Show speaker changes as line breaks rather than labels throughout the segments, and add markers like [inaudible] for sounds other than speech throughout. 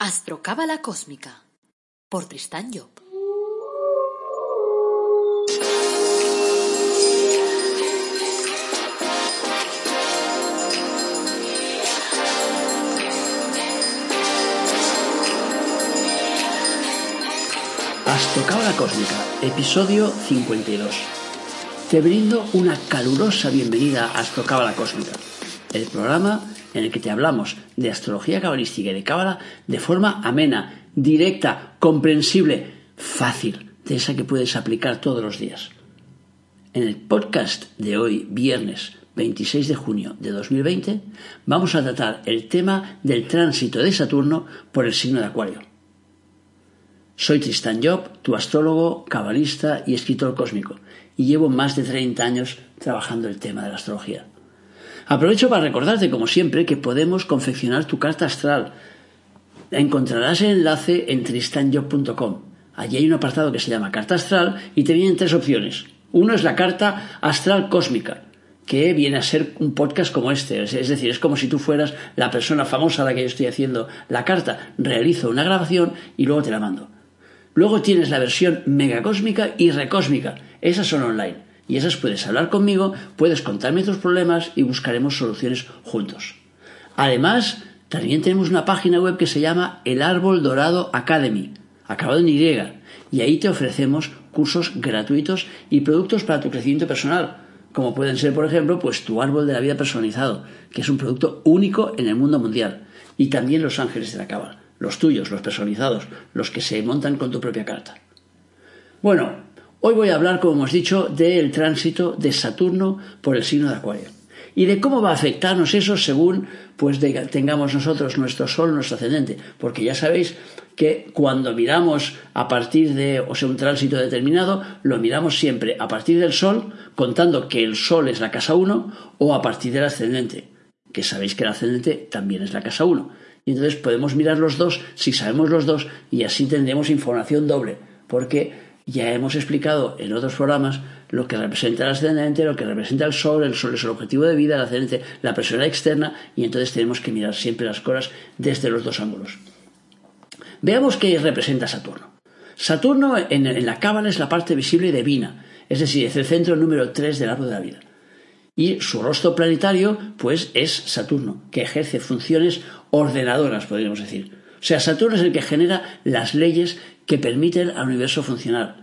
Astrocábala Cósmica por Tristán Job.
Astrocábala Cósmica, episodio 52. Te brindo una calurosa bienvenida a Astrocábala Cósmica, el programa en el que te hablamos de astrología cabalística y de cábala de forma amena, directa, comprensible, fácil, de esa que puedes aplicar todos los días. En el podcast de hoy, viernes 26 de junio de 2020, vamos a tratar el tema del tránsito de Saturno por el signo de Acuario. Soy Tristan Job, tu astrólogo, cabalista y escritor cósmico, y llevo más de 30 años trabajando el tema de la astrología. Aprovecho para recordarte, como siempre, que podemos confeccionar tu carta astral. Encontrarás el enlace en tristanjob.com. Allí hay un apartado que se llama Carta Astral y te vienen tres opciones. Uno es la carta astral cósmica, que viene a ser un podcast como este. Es decir, es como si tú fueras la persona famosa a la que yo estoy haciendo la carta. Realizo una grabación y luego te la mando. Luego tienes la versión megacósmica y recósmica. Esas son online y esas puedes hablar conmigo, puedes contarme tus problemas y buscaremos soluciones juntos. Además, también tenemos una página web que se llama El Árbol Dorado Academy, acabado en Y, y ahí te ofrecemos cursos gratuitos y productos para tu crecimiento personal, como pueden ser, por ejemplo, pues tu árbol de la vida personalizado, que es un producto único en el mundo mundial, y también los ángeles de la cábala, los tuyos, los personalizados, los que se montan con tu propia carta. Bueno, Hoy voy a hablar, como hemos dicho, del tránsito de Saturno por el signo de Acuario. Y de cómo va a afectarnos eso según pues tengamos nosotros nuestro sol, nuestro ascendente, porque ya sabéis que cuando miramos a partir de, o sea, un tránsito determinado, lo miramos siempre a partir del sol, contando que el sol es la casa 1 o a partir del ascendente, que sabéis que el ascendente también es la casa 1. Y entonces podemos mirar los dos si sabemos los dos y así tendremos información doble, porque ya hemos explicado en otros programas lo que representa el ascendente, lo que representa el sol, el sol es el objetivo de vida, el ascendente, la persona externa, y entonces tenemos que mirar siempre las cosas desde los dos ángulos. Veamos qué representa Saturno. Saturno en, la cábala es la parte visible divina, es decir, es el centro número 3 del árbol de la vida. Y su rostro planetario, pues, es Saturno, que ejerce funciones ordenadoras, podríamos decir. O sea, Saturno es el que genera las leyes que permiten al universo funcionar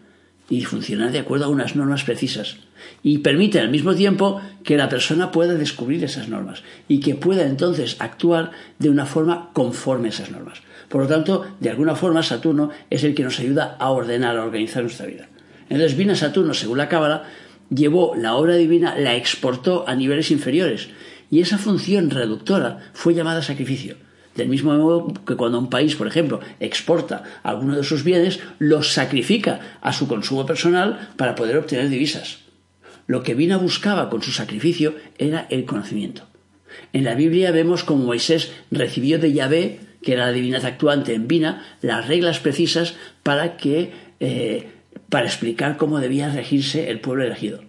y funcionar de acuerdo a unas normas precisas. Y permite al mismo tiempo que la persona pueda descubrir esas normas y que pueda entonces actuar de una forma conforme a esas normas. Por lo tanto, de alguna forma Saturno es el que nos ayuda a ordenar, a organizar nuestra vida. Entonces vino Saturno, según la Cábala, llevó la obra divina, la exportó a niveles inferiores y esa función reductora fue llamada sacrificio. Del mismo modo que cuando un país, por ejemplo, exporta alguno de sus bienes, los sacrifica a su consumo personal para poder obtener divisas. Lo que Vina buscaba con su sacrificio era el conocimiento. En la Biblia vemos cómo Moisés recibió de Yahvé, que era la divinidad actuante en Vina, las reglas precisas para que eh, para explicar cómo debía regirse el pueblo elegido.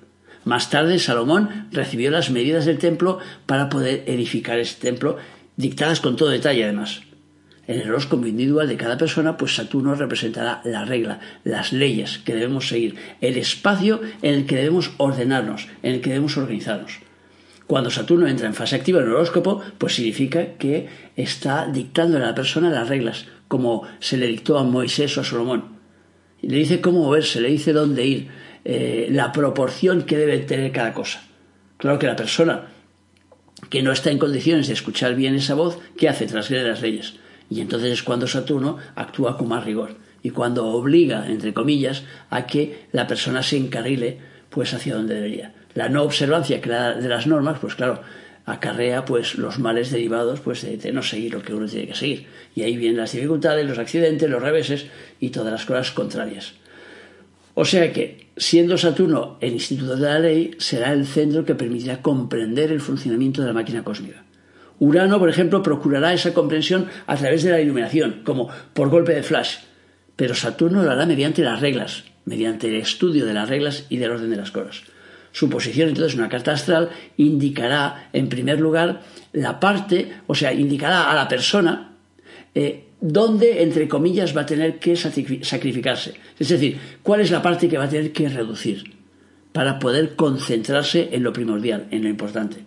Más tarde Salomón recibió las medidas del templo para poder edificar ese templo dictadas con todo detalle además. En el horóscopo individual de cada persona, pues Saturno representará la regla, las leyes que debemos seguir, el espacio en el que debemos ordenarnos, en el que debemos organizarnos. Cuando Saturno entra en fase activa en el horóscopo, pues significa que está dictando a la persona las reglas, como se le dictó a Moisés o a Salomón. le dice cómo moverse, le dice dónde ir, eh, la proporción que debe tener cada cosa. Claro que la persona que no está en condiciones de escuchar bien esa voz, ¿qué hace? Transgrede las leyes. Y entonces es cuando Saturno actúa con más rigor y cuando obliga, entre comillas, a que la persona se encarrile pues hacia donde debería. La no observancia de las normas, pues claro, acarrea pues los males derivados pues de, no seguir lo que uno tiene que seguir. Y ahí vienen las dificultades, los accidentes, los reveses y todas las cosas contrarias. O sea que, siendo Saturno el instituto de la ley, será el centro que permitirá comprender el funcionamiento de la máquina cósmica. Urano, por ejemplo, procurará esa comprensión a través de la iluminación, como por golpe de flash. Pero Saturno lo hará mediante las reglas, mediante el estudio de las reglas y del orden de las cosas. Su posición, entonces, en una carta astral indicará, en primer lugar, la parte, o sea, indicará a la persona eh, dónde, entre comillas, va a tener que sacrificarse. Es decir, cuál es la parte que va a tener que reducir para poder concentrarse en lo primordial, en lo importante.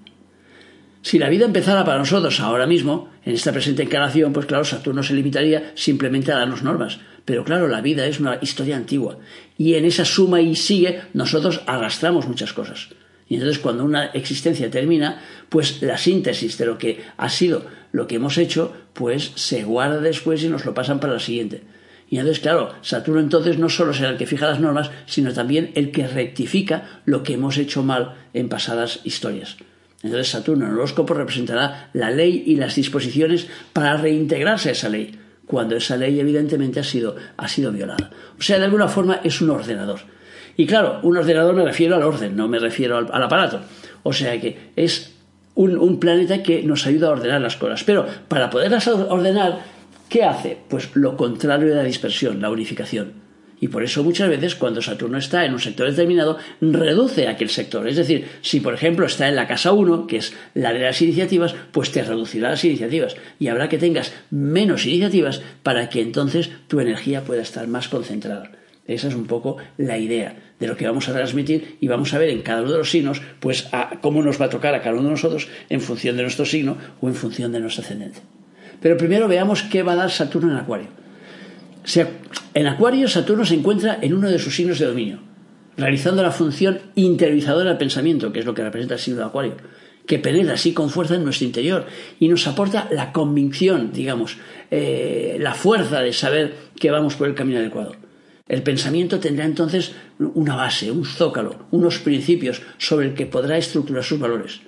Si la vida empezara para nosotros ahora mismo, en esta presente encarnación, pues claro, Saturno se limitaría simplemente a darnos normas. Pero claro, la vida es una historia antigua. Y en esa suma y sigue, nosotros arrastramos muchas cosas. Y entonces cuando una existencia termina, pues la síntesis de lo que ha sido lo que hemos hecho, pues se guarda después y nos lo pasan para la siguiente. Y entonces, claro, Saturno entonces no solo será el que fija las normas, sino también el que rectifica lo que hemos hecho mal en pasadas historias. Entonces Saturno en el horóscopo representará la ley y las disposiciones para reintegrarse a esa ley, cuando esa ley evidentemente ha sido, ha sido violada. O sea, de alguna forma es un ordenador. Y claro, un ordenador me refiero al orden, no me refiero al, aparato. O sea que es un, un, planeta que nos ayuda a ordenar las cosas. Pero para poderlas ordenar, ¿qué hace? Pues lo contrario de la dispersión, la unificación. Y por eso muchas veces cuando Saturno está en un sector determinado, reduce aquel sector. Es decir, si por ejemplo está en la casa 1, que es la de las iniciativas, pues te reducirá las iniciativas. Y habrá que tengas menos iniciativas para que entonces tu energía pueda estar más concentrada. Esa es un poco la idea de lo que vamos a transmitir y vamos a ver en cada uno de los signos, pues cómo nos va a tocar a cada uno de nosotros en función de nuestro signo o en función de nuestro ascendente. Pero primero veamos qué va a dar Saturno en Acuario. En Acuario, Saturno se encuentra en uno de sus signos de dominio, realizando la función interiorizadora del pensamiento, que es lo que representa el signo de Acuario, que penetra así con fuerza en nuestro interior y nos aporta la convicción, digamos, eh, la fuerza de saber que vamos por el camino adecuado. El pensamiento tendrá entonces una base, un zócalo, unos principios sobre el que podrá estructurar sus valores.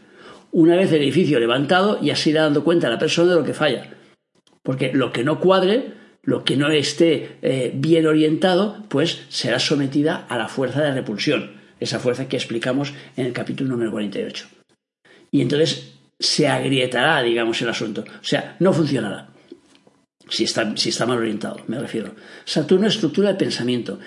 Una vez el edificio levantado, ya se irá dando cuenta a la persona de lo que falla. Porque lo que no cuadre lo que no esté eh, bien orientado, pues será sometida a la fuerza de repulsión, esa fuerza que explicamos en el capítulo número 48. Y entonces se agrietará, digamos, el asunto. O sea, no funcionará. Si está, si está mal orientado, me refiero. Saturno estructura el pensamiento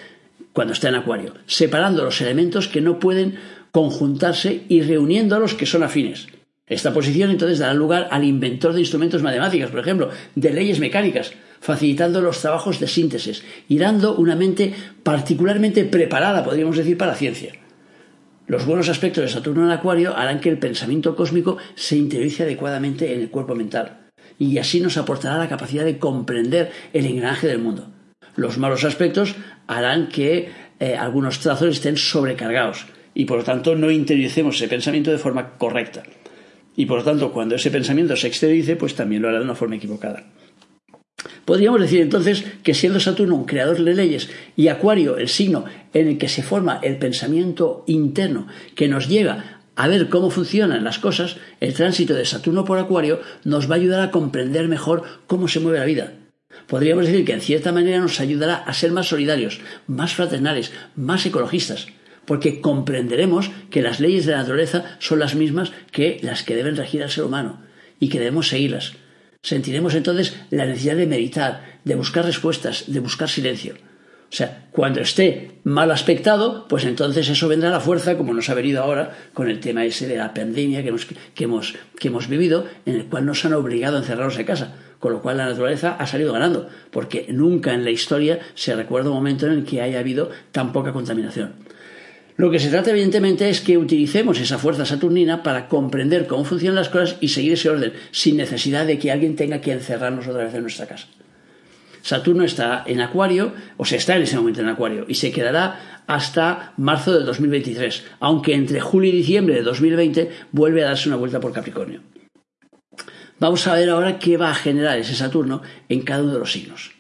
cuando está en Acuario, separando los elementos que no pueden conjuntarse y reuniendo los que son afines. Esta posición entonces dará lugar al inventor de instrumentos matemáticos, por ejemplo, de leyes mecánicas, facilitando los trabajos de síntesis y dando una mente particularmente preparada, podríamos decir, para la ciencia. Los buenos aspectos de Saturno en Acuario harán que el pensamiento cósmico se interiorice adecuadamente en el cuerpo mental y así nos aportará la capacidad de comprender el engranaje del mundo. Los malos aspectos harán que eh, algunos trazos estén sobrecargados y por lo tanto no interioricemos ese pensamiento de forma correcta. Y por lo tanto, cuando ese pensamiento se exteriorice, pues también lo hará de una forma equivocada. Podríamos decir entonces que siendo Saturno un creador de leyes y Acuario el signo en el que se forma el pensamiento interno que nos lleva a ver cómo funcionan las cosas, el tránsito de Saturno por Acuario nos va a ayudar a comprender mejor cómo se mueve la vida. Podríamos decir que en cierta manera nos ayudará a ser más solidarios, más fraternales, más ecologistas, porque comprenderemos que las leyes de la naturaleza son las mismas que las que deben regir al ser humano y que debemos seguirlas sentiremos entonces la necesidad de meditar, de buscar respuestas, de buscar silencio. O sea, cuando esté mal aspectado, pues entonces eso vendrá a la fuerza, como nos ha venido ahora con el tema ese de la pandemia que hemos, que hemos, que hemos vivido, en el cual nos han obligado a encerrarnos en casa. Con lo cual la naturaleza ha salido ganando, porque nunca en la historia se recuerda un momento en el que haya habido tan poca contaminación. Lo que se trata, evidentemente, es que utilicemos esa fuerza saturnina para comprender cómo funcionan las cosas y seguir ese orden, sin necesidad de que alguien tenga que encerrarnos otra vez en nuestra casa. Saturno está en Acuario, o sea, está en ese momento en Acuario, y se quedará hasta marzo de 2023, aunque entre julio y diciembre de 2020 vuelve a darse una vuelta por Capricornio. Vamos a ver ahora qué va a generar ese Saturno en cada uno de los signos.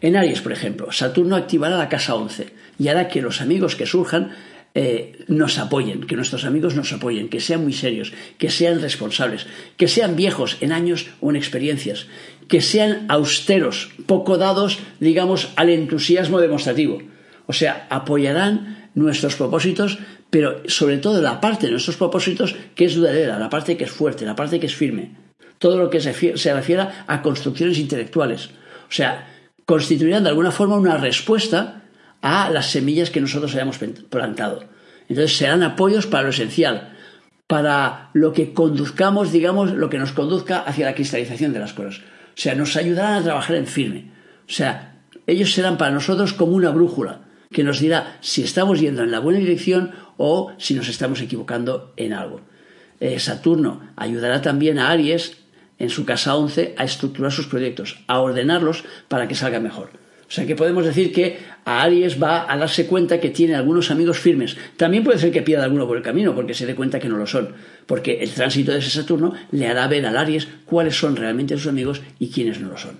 En Aries, por ejemplo, Saturno activará la casa 11 y hará que los amigos que surjan eh, nos apoyen, que nuestros amigos nos apoyen, que sean muy serios, que sean responsables, que sean viejos en años o en experiencias, que sean austeros, poco dados, digamos, al entusiasmo demostrativo. O sea, apoyarán nuestros propósitos, pero sobre todo la parte de nuestros propósitos que es duradera, la parte que es fuerte, la parte que es firme. Todo lo que se, se refiera a construcciones intelectuales. O sea, constituirán de alguna forma una respuesta a las semillas que nosotros hayamos plantado. Entonces serán apoyos para lo esencial, para lo que conduzcamos, digamos, lo que nos conduzca hacia la cristalización de las cosas. O sea, nos ayudarán a trabajar en firme. O sea, ellos serán para nosotros como una brújula que nos dirá si estamos yendo en la buena dirección o si nos estamos equivocando en algo. Eh, Saturno ayudará también a Aries en su casa 11 a estructurar sus proyectos, a ordenarlos para que salgan mejor. Sea que podemos decir que a Aries va a darse cuenta que tiene algunos amigos firmes. También puede ser que pierda alguno por el camino porque se dé cuenta que no lo son. Porque el tránsito de ese Saturno le hará ver al Aries cuáles son realmente sus amigos y quiénes no lo son.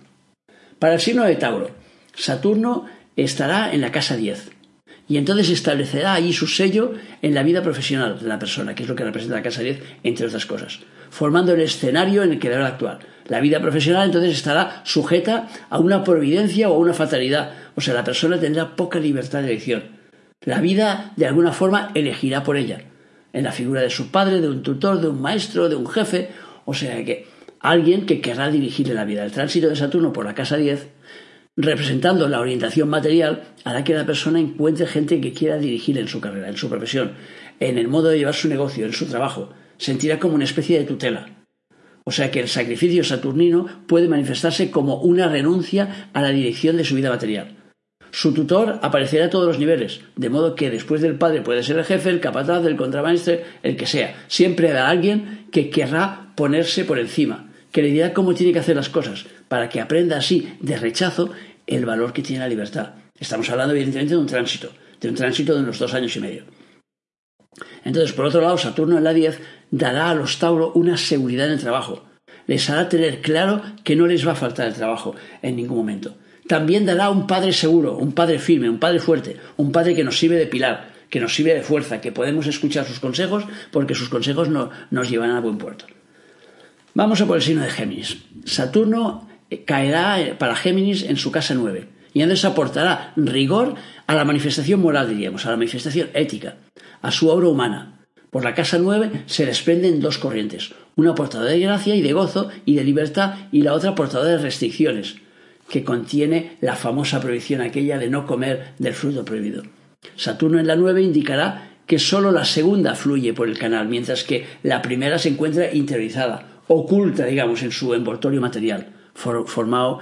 Para el signo de Tauro, Saturno estará en la casa 10 y entonces establecerá allí su sello en la vida profesional de la persona, que es lo que representa la casa 10, entre otras cosas, formando el escenario en el que debe actuar. La vida profesional entonces estará sujeta a una providencia o a una fatalidad, o sea, la persona tendrá poca libertad de elección. La vida, de alguna forma, elegirá por ella, en la figura de su padre, de un tutor, de un maestro, de un jefe, o sea que alguien que querrá dirigirle la vida. El tránsito de Saturno por la casa 10 representando la orientación material, hará que la persona encuentre gente que quiera dirigir en su carrera, en su profesión, en el modo de llevar su negocio, en su trabajo. Sentirá como una especie de tutela. O sea que el sacrificio saturnino puede manifestarse como una renuncia a la dirección de su vida material. Su tutor aparecerá a todos los niveles, de modo que después del padre puede ser el jefe, el capataz, el contramaestre, el que sea. Siempre habrá alguien que querrá ponerse por encima, que le dirá cómo tiene que hacer las cosas, para que aprenda así de rechazo el valor que tiene la libertad. Estamos hablando evidentemente de un tránsito, de un tránsito de unos dos años y medio. Entonces, por otro lado, Saturno en la 10 dará a los Tauro una seguridad en el trabajo. Les hará tener claro que no les va a faltar el trabajo en ningún momento. También dará un padre seguro, un padre firme, un padre fuerte, un padre que nos sirve de pilar, que nos sirve de fuerza, que podemos escuchar sus consejos porque sus consejos no, nos llevan a buen puerto. Vamos a por el signo de Géminis. Saturno eh, caerá eh, para Géminis en su casa 9 y entonces aportará rigor a la manifestación moral, diríamos, a la manifestación ética, a su obra humana. Por la casa 9 se desprenden dos corrientes, una portadora de gracia y de gozo y de libertad y la otra portadora de restricciones, que contiene la famosa prohibición aquella de no comer del fruto prohibido. Saturno en la 9 indicará que sólo la segunda fluye por el canal, mientras que la primera se encuentra interiorizada, oculta, digamos, en su envoltorio material, formado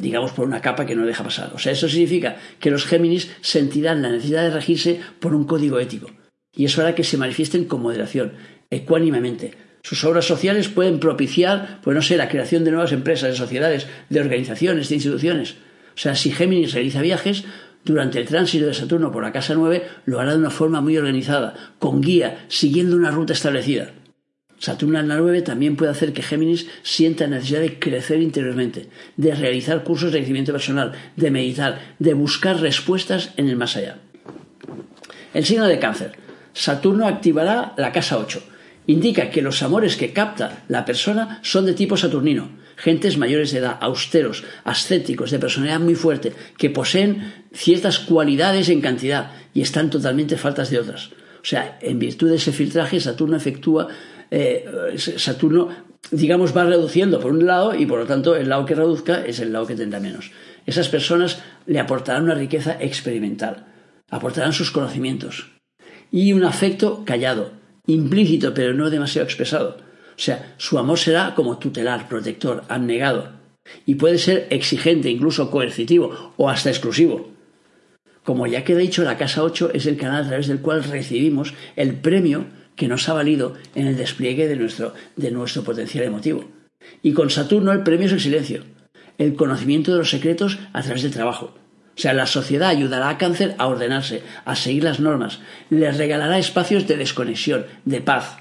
digamos, por una capa que no deja pasar. O sea, eso significa que los Géminis sentirán la necesidad de regirse por un código ético. Y eso hará que se manifiesten con moderación, ecuánimemente. Sus obras sociales pueden propiciar, pues no sé, la creación de nuevas empresas, de sociedades, de organizaciones, de instituciones. O sea, si Géminis realiza viajes, durante el tránsito de Saturno por la casa 9 lo hará de una forma muy organizada, con guía, siguiendo una ruta establecida. Saturno en la 9 también puede hacer que Géminis sienta necesidad de crecer interiormente, de realizar cursos de crecimiento personal, de meditar, de buscar respuestas en el más allá. El signo de cáncer. Saturno activará la casa 8. Indica que los amores que capta la persona son de tipo saturnino. Gentes mayores de edad, austeros, ascéticos, de personalidad muy fuerte, que poseen ciertas cualidades en cantidad y están totalmente faltas de otras. O sea, en virtud de ese filtraje, Saturno efectúa eh, Saturno, digamos, va reduciendo por un lado y por lo tanto el lado que reduzca es el lado que tendrá menos. Esas personas le aportarán una riqueza experimental, aportarán sus conocimientos y un afecto callado, implícito pero no demasiado expresado. O sea, su amor será como tutelar, protector, abnegado y puede ser exigente, incluso coercitivo o hasta exclusivo. Como ya queda dicho, la casa 8 es el canal a través del cual recibimos el premio que nos ha valido en el despliegue de nuestro, de nuestro potencial emotivo. Y con Saturno el premio es el silencio, el conocimiento de los secretos a través del trabajo. O sea, la sociedad ayudará a cáncer a ordenarse, a seguir las normas, le regalará espacios de desconexión, de paz.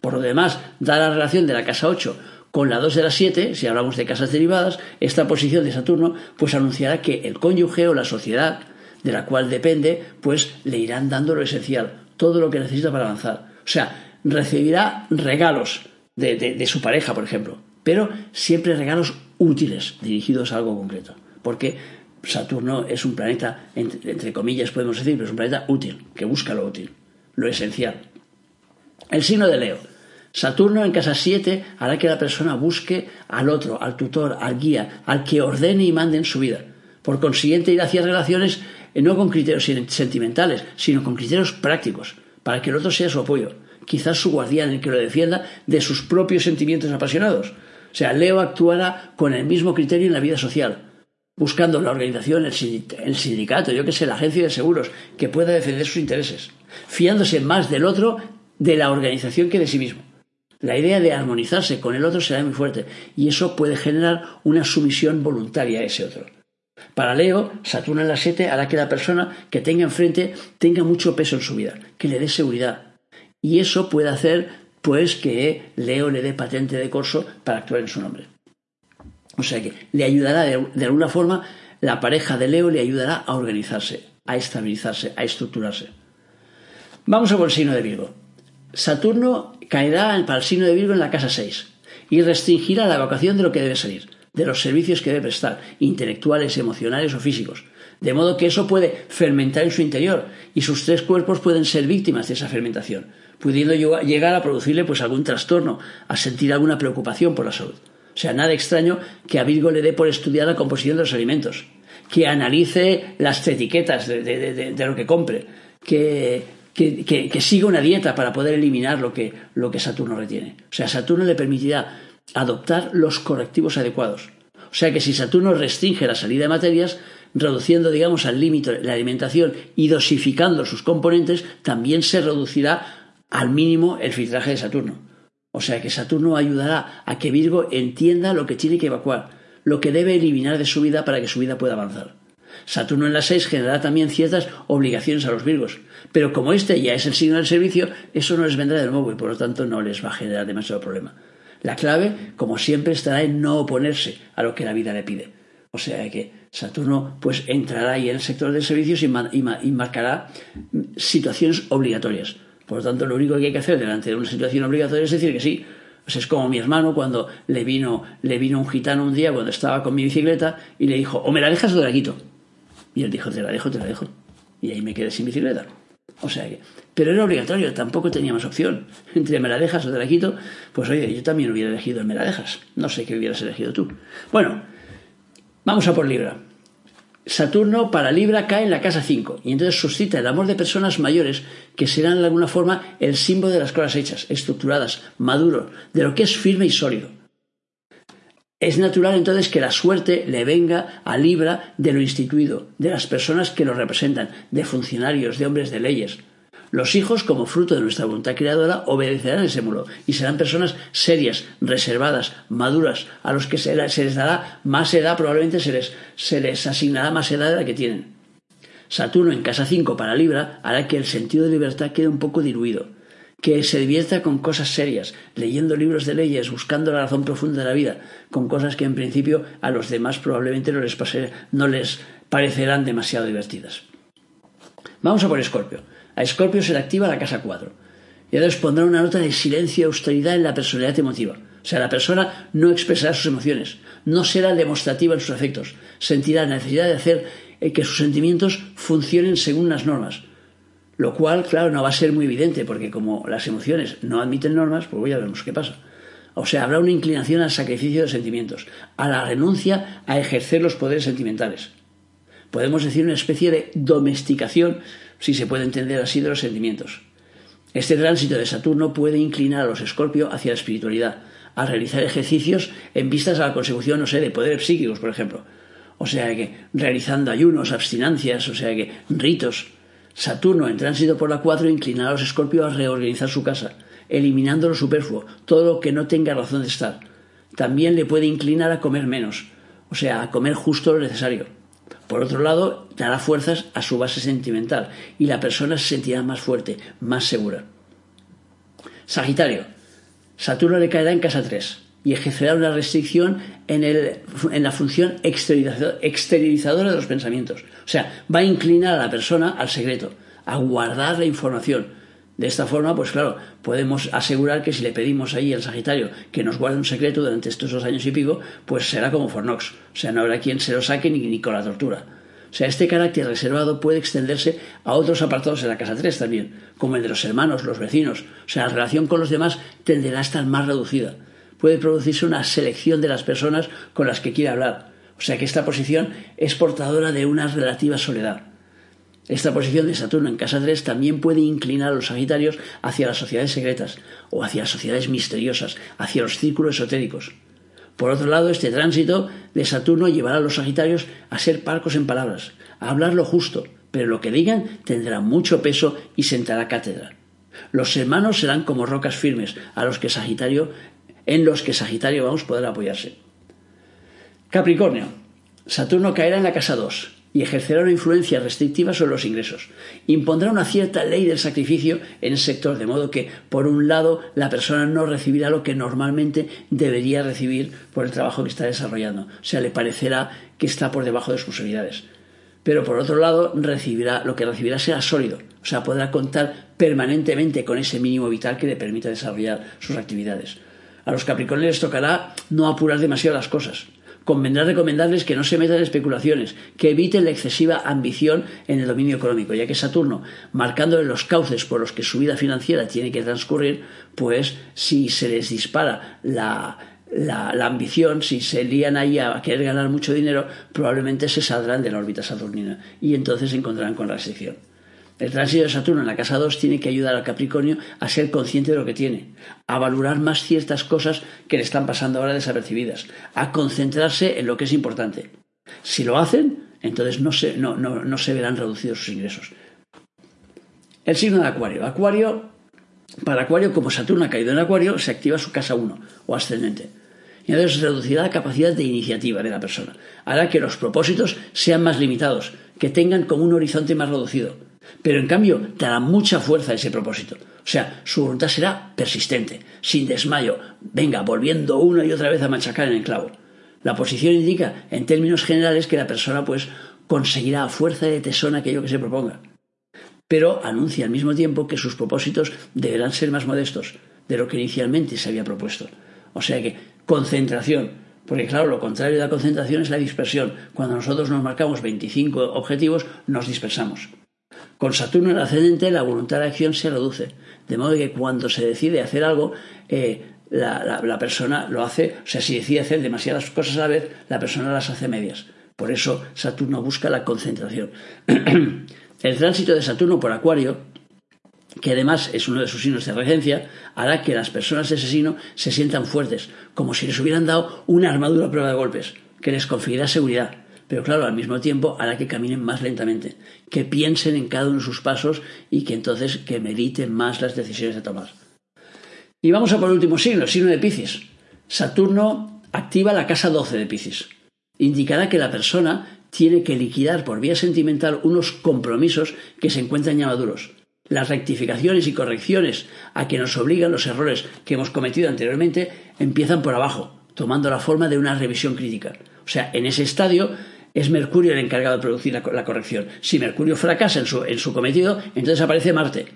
Por lo demás, da la relación de la casa 8 con la 2 de la 7, si hablamos de casas derivadas, esta posición de Saturno pues anunciará que el cónyuge o la sociedad de la cual depende, pues le irán dando lo esencial, todo lo que necesita para avanzar. O sea, recibirá regalos de, su pareja, por ejemplo, pero siempre regalos útiles, dirigidos a algo concreto. Porque Saturno es un planeta, entre, comillas podemos decir, pero es un planeta útil, que busca lo útil, lo esencial. El signo de Leo. Saturno en casa 7 hará que la persona busque al otro, al tutor, al guía, al que ordene y mande en su vida. Por consiguiente, ir hacia relaciones eh, no con criterios sentimentales, sino con criterios prácticos para que el otro sea su apoyo, quizás su guardián, el que lo defienda de sus propios sentimientos apasionados. O sea, Leo actuará con el mismo criterio en la vida social, buscando la organización, el sindicato, yo que sé, la agencia de seguros, que pueda defender sus intereses, fiándose más del otro de la organización que de sí mismo. La idea de armonizarse con el otro será muy fuerte y eso puede generar una sumisión voluntaria a ese otro. Para Leo, Saturno en la 7 hará que la persona que tenga enfrente tenga mucho peso en su vida, que le dé seguridad. Y eso puede hacer pues que Leo le dé patente de corso para actuar en su nombre. O sea que le ayudará de, alguna forma, la pareja de Leo le ayudará a organizarse, a estabilizarse, a estructurarse. Vamos a por el signo de Virgo. Saturno caerá para el signo de Virgo en la casa 6 y restringirá la evacuación de lo que debe salir, de los servicios que debe prestar, intelectuales, emocionales o físicos. De modo que eso puede fermentar en su interior y sus tres cuerpos pueden ser víctimas de esa fermentación, pudiendo llegar a producirle pues algún trastorno, a sentir alguna preocupación por la salud. O sea, nada extraño que a Virgo le dé por estudiar la composición de los alimentos, que analice las etiquetas de lo que compre, que que, siga una dieta para poder eliminar lo que, lo que Saturno retiene. O sea, Saturno le permitirá adoptar los correctivos adecuados. O sea que si Saturno restringe la salida de materias, reduciendo, digamos, al límite la alimentación y dosificando sus componentes, también se reducirá al mínimo el filtraje de Saturno. O sea que Saturno ayudará a que Virgo entienda lo que tiene que evacuar, lo que debe eliminar de su vida para que su vida pueda avanzar. Saturno en la 6 generará también ciertas obligaciones a los Virgos, pero como este ya es el signo del servicio, eso no les vendrá de nuevo y por lo tanto no les va a generar demasiado problema. La clave, como siempre, estará en no oponerse a lo que la vida le pide. O sea que Saturno pues entrará ahí en el sector de servicios y, marcará situaciones obligatorias. Por lo tanto, lo único que hay que hacer delante de una situación obligatoria es decir que sí. Es como mi hermano cuando le vino, le vino un gitano un día cuando estaba con mi bicicleta y le dijo, o me la dejas o te la quito. Y él dijo, te la dejo, te la dejo. Y ahí me quedé sin bicicleta. O sea que, pero era obligatorio, tampoco tenía más opción. [laughs] Entre me la dejas o te la quito, pues oye, yo también hubiera elegido el me la dejas. No sé qué hubieras elegido tú. Bueno, vamos a por Libra. Saturno para Libra cae en la casa 5 y entonces suscita el amor de personas mayores que serán de alguna forma el símbolo de las cosas hechas, estructuradas, maduro, de lo que es firme y sólido. Es natural entonces que la suerte le venga a Libra de lo instituido, de las personas que lo representan, de funcionarios, de hombres de leyes. Los hijos, como fruto de nuestra voluntad creadora, obedecerán ese mulo y serán personas serias, reservadas, maduras, a los que se, les dará más edad, probablemente se les, se les asignará más edad de la que tienen. Saturno en casa 5 para Libra hará que el sentido de libertad quede un poco diluido que se divierta con cosas serias, leyendo libros de leyes, buscando la razón profunda de la vida, con cosas que en principio a los demás probablemente no les, no les parecerán demasiado divertidas. Vamos a por Escorpio. A Escorpio se le activa la casa 4. Y entonces pondrá una nota de silencio y austeridad en la personalidad emotiva. O sea, la persona no expresará sus emociones, no será demostrativa en sus afectos, sentirá la necesidad de hacer eh, que sus sentimientos funcionen según las normas, lo cual, claro, no va a ser muy evidente, porque como las emociones no admiten normas, pues ya veremos qué pasa. O sea, habrá una inclinación al sacrificio de sentimientos, a la renuncia a ejercer los poderes sentimentales. Podemos decir una especie de domesticación, si se puede entender así, de los sentimientos. Este tránsito de Saturno puede inclinar a los Escorpio hacia la espiritualidad, a realizar ejercicios en vistas a la consecución, no sé, de poderes psíquicos, por ejemplo. O sea que realizando ayunos, abstinancias, o sea que ritos, Saturno, en tránsito por la 4, inclinará a los escorpios a reorganizar su casa, eliminando lo superfluo, todo lo que no tenga razón de estar. También le puede inclinar a comer menos, o sea, a comer justo lo necesario. Por otro lado, dará fuerzas a su base sentimental y la persona se sentirá más fuerte, más segura. Sagitario. Saturno le caerá en casa 3 y ejercerá una restricción en, en la función exteriorizadora de los pensamientos. O sea, va a inclinar a la persona al secreto, a guardar la información. De esta forma, pues claro, podemos asegurar que si le pedimos ahí al Sagitario que nos guarde un secreto durante estos dos años y pico, pues será como Fornox. O sea, no habrá quien se lo saque ni, ni con la tortura. O sea, este carácter reservado puede extenderse a otros apartados en la casa 3 también, como el de los hermanos, los vecinos. O sea, la relación con los demás tenderá a estar más reducida puede producirse una selección de las personas con las que quiere hablar. O sea que esta posición es portadora de una relativa soledad. Esta posición de Saturno en casa 3 también puede inclinar a los Sagitarios hacia las sociedades secretas o hacia las sociedades misteriosas, hacia los círculos esotéricos. Por otro lado, este tránsito de Saturno llevará a los Sagitarios a ser parcos en palabras, a hablar lo justo, pero lo que digan tendrá mucho peso y sentará cátedra. Los hermanos serán como rocas firmes a los que Sagitario, en los que Sagitario vamos a poder apoyarse. Capricornio. Saturno caerá en la casa 2 y ejercerá una influencia restrictiva sobre los ingresos. Impondrá una cierta ley del sacrificio en el sector, de modo que, por un lado, la persona no recibirá lo que normalmente debería recibir por el trabajo que está desarrollando. O sea, le parecerá que está por debajo de sus posibilidades. Pero por otro lado, recibirá, lo que recibirá será sólido. O sea, podrá contar permanentemente con ese mínimo vital que le permita desarrollar sus actividades. A los Capricornios les tocará no apurar demasiado las cosas convendrá recomendarles que no se metan en especulaciones, que eviten la excesiva ambición en el dominio económico, ya que Saturno, marcándole los cauces por los que su vida financiera tiene que transcurrir, pues si se les dispara la, la, ambición, si se lían ahí a querer ganar mucho dinero, probablemente se saldrán de la órbita saturnina y entonces se encontrarán con restricción. El tránsito de Saturno en la casa 2 tiene que ayudar al Capricornio a ser consciente de lo que tiene, a valorar más ciertas cosas que le están pasando ahora desapercibidas, a concentrarse en lo que es importante. Si lo hacen, entonces no se, verán reducidos sus ingresos. El signo de Acuario. Acuario, para Acuario, como Saturno ha caído en Acuario, se activa su casa 1 o ascendente. Y entonces reducirá la capacidad de iniciativa de la persona. Hará que los propósitos sean más limitados, que tengan como un horizonte más reducido pero en cambio dará mucha fuerza ese propósito. O sea, su voluntad será persistente, sin desmayo, venga, volviendo una y otra vez a machacar en el clavo. La posición indica, en términos generales, que la persona pues conseguirá a fuerza de tesón aquello que se proponga. Pero anuncia al mismo tiempo que sus propósitos deberán ser más modestos de lo que inicialmente se había propuesto. O sea que concentración, porque claro, lo contrario de la concentración es la dispersión. Cuando nosotros nos marcamos 25 objetivos, nos dispersamos. Con Saturno en ascendente la voluntad de acción se reduce, de modo que cuando se decide hacer algo, eh, la, persona lo hace, o sea, si decide hacer demasiadas cosas a la vez, la persona las hace medias. Por eso Saturno busca la concentración. [clears throat] el tránsito de Saturno por Acuario, que además es uno de sus signos de regencia, hará que las personas de ese signo se sientan fuertes, como si les hubieran dado una armadura a prueba de golpes, que les conferirá seguridad, pero claro, al mismo tiempo hará que caminen más lentamente, que piensen en cada uno de sus pasos y que entonces que mediten más las decisiones de tomar. Y vamos a por el último signo, el signo de Piscis. Saturno activa la casa 12 de Piscis. Indicará que la persona tiene que liquidar por vía sentimental unos compromisos que se encuentran ya maduros. Las rectificaciones y correcciones a que nos obligan los errores que hemos cometido anteriormente empiezan por abajo, tomando la forma de una revisión crítica. O sea, en ese estadio es Mercurio el encargado de producir la, corrección. Si Mercurio fracasa en su, en su cometido, entonces aparece Marte.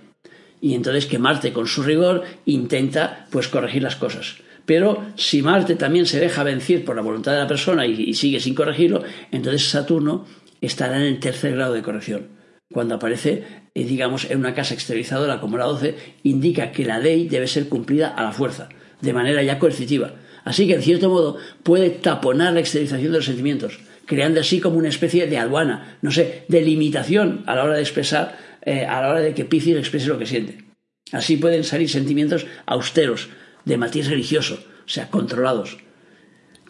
Y entonces que Marte con su rigor intenta pues corregir las cosas. Pero si Marte también se deja vencer por la voluntad de la persona y, sigue sin corregirlo, entonces Saturno estará en el tercer grado de corrección. Cuando aparece, eh, digamos, en una casa exteriorizadora como la 12, indica que la ley debe ser cumplida a la fuerza, de manera ya coercitiva. Así que, en cierto modo, puede taponar la exteriorización de los sentimientos creando así como una especie de aduana, no sé, de limitación a la hora de expresar, eh, a la hora de que Piscis exprese lo que siente. Así pueden salir sentimientos austeros, de matiz religioso, o sea, controlados.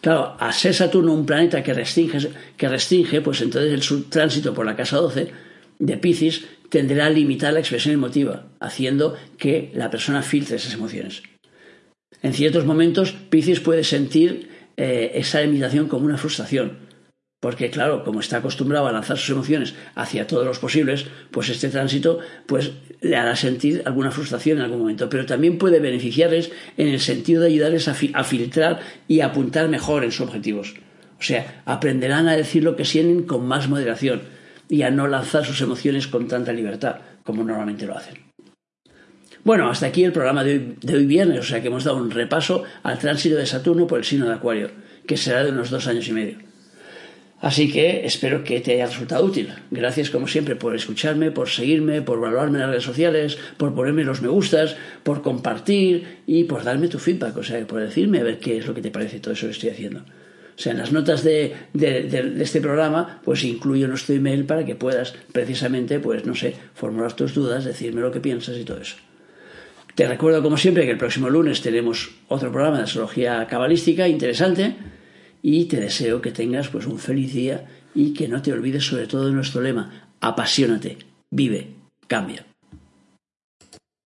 Claro, a ser Saturno un planeta que restringe, que restringe pues entonces el tránsito por la casa 12 de Piscis tendrá a limitar la expresión emotiva, haciendo que la persona filtre esas emociones. En ciertos momentos, Piscis puede sentir eh, esa limitación como una frustración, porque claro, como está acostumbrado a lanzar sus emociones hacia todos los posibles, pues este tránsito pues le hará sentir alguna frustración en algún momento, pero también puede beneficiarles en el sentido de ayudarles a, filtrar y apuntar mejor en sus objetivos. O sea, aprenderán a decir lo que sienten con más moderación y a no lanzar sus emociones con tanta libertad como normalmente lo hacen. Bueno, hasta aquí el programa de hoy, de hoy viernes, o sea que hemos dado un repaso al tránsito de Saturno por el signo de Acuario, que será de unos dos años y medio. Así que espero que te haya resultado útil. Gracias como siempre por escucharme, por seguirme, por valorarme en las redes sociales, por ponerme los me gustas, por compartir y por darme tu feedback, o sea, por decirme a ver qué es lo que te parece todo eso que estoy haciendo. O sea, en las notas de, este programa, pues incluyo nuestro email para que puedas precisamente, pues no sé, formular tus dudas, decirme lo que piensas y todo eso. Te recuerdo, como siempre, que el próximo lunes tenemos otro programa de astrología cabalística interesante y te deseo que tengas pues un feliz día y que no te olvides sobre todo de nuestro lema, apasionate, vive, cambia.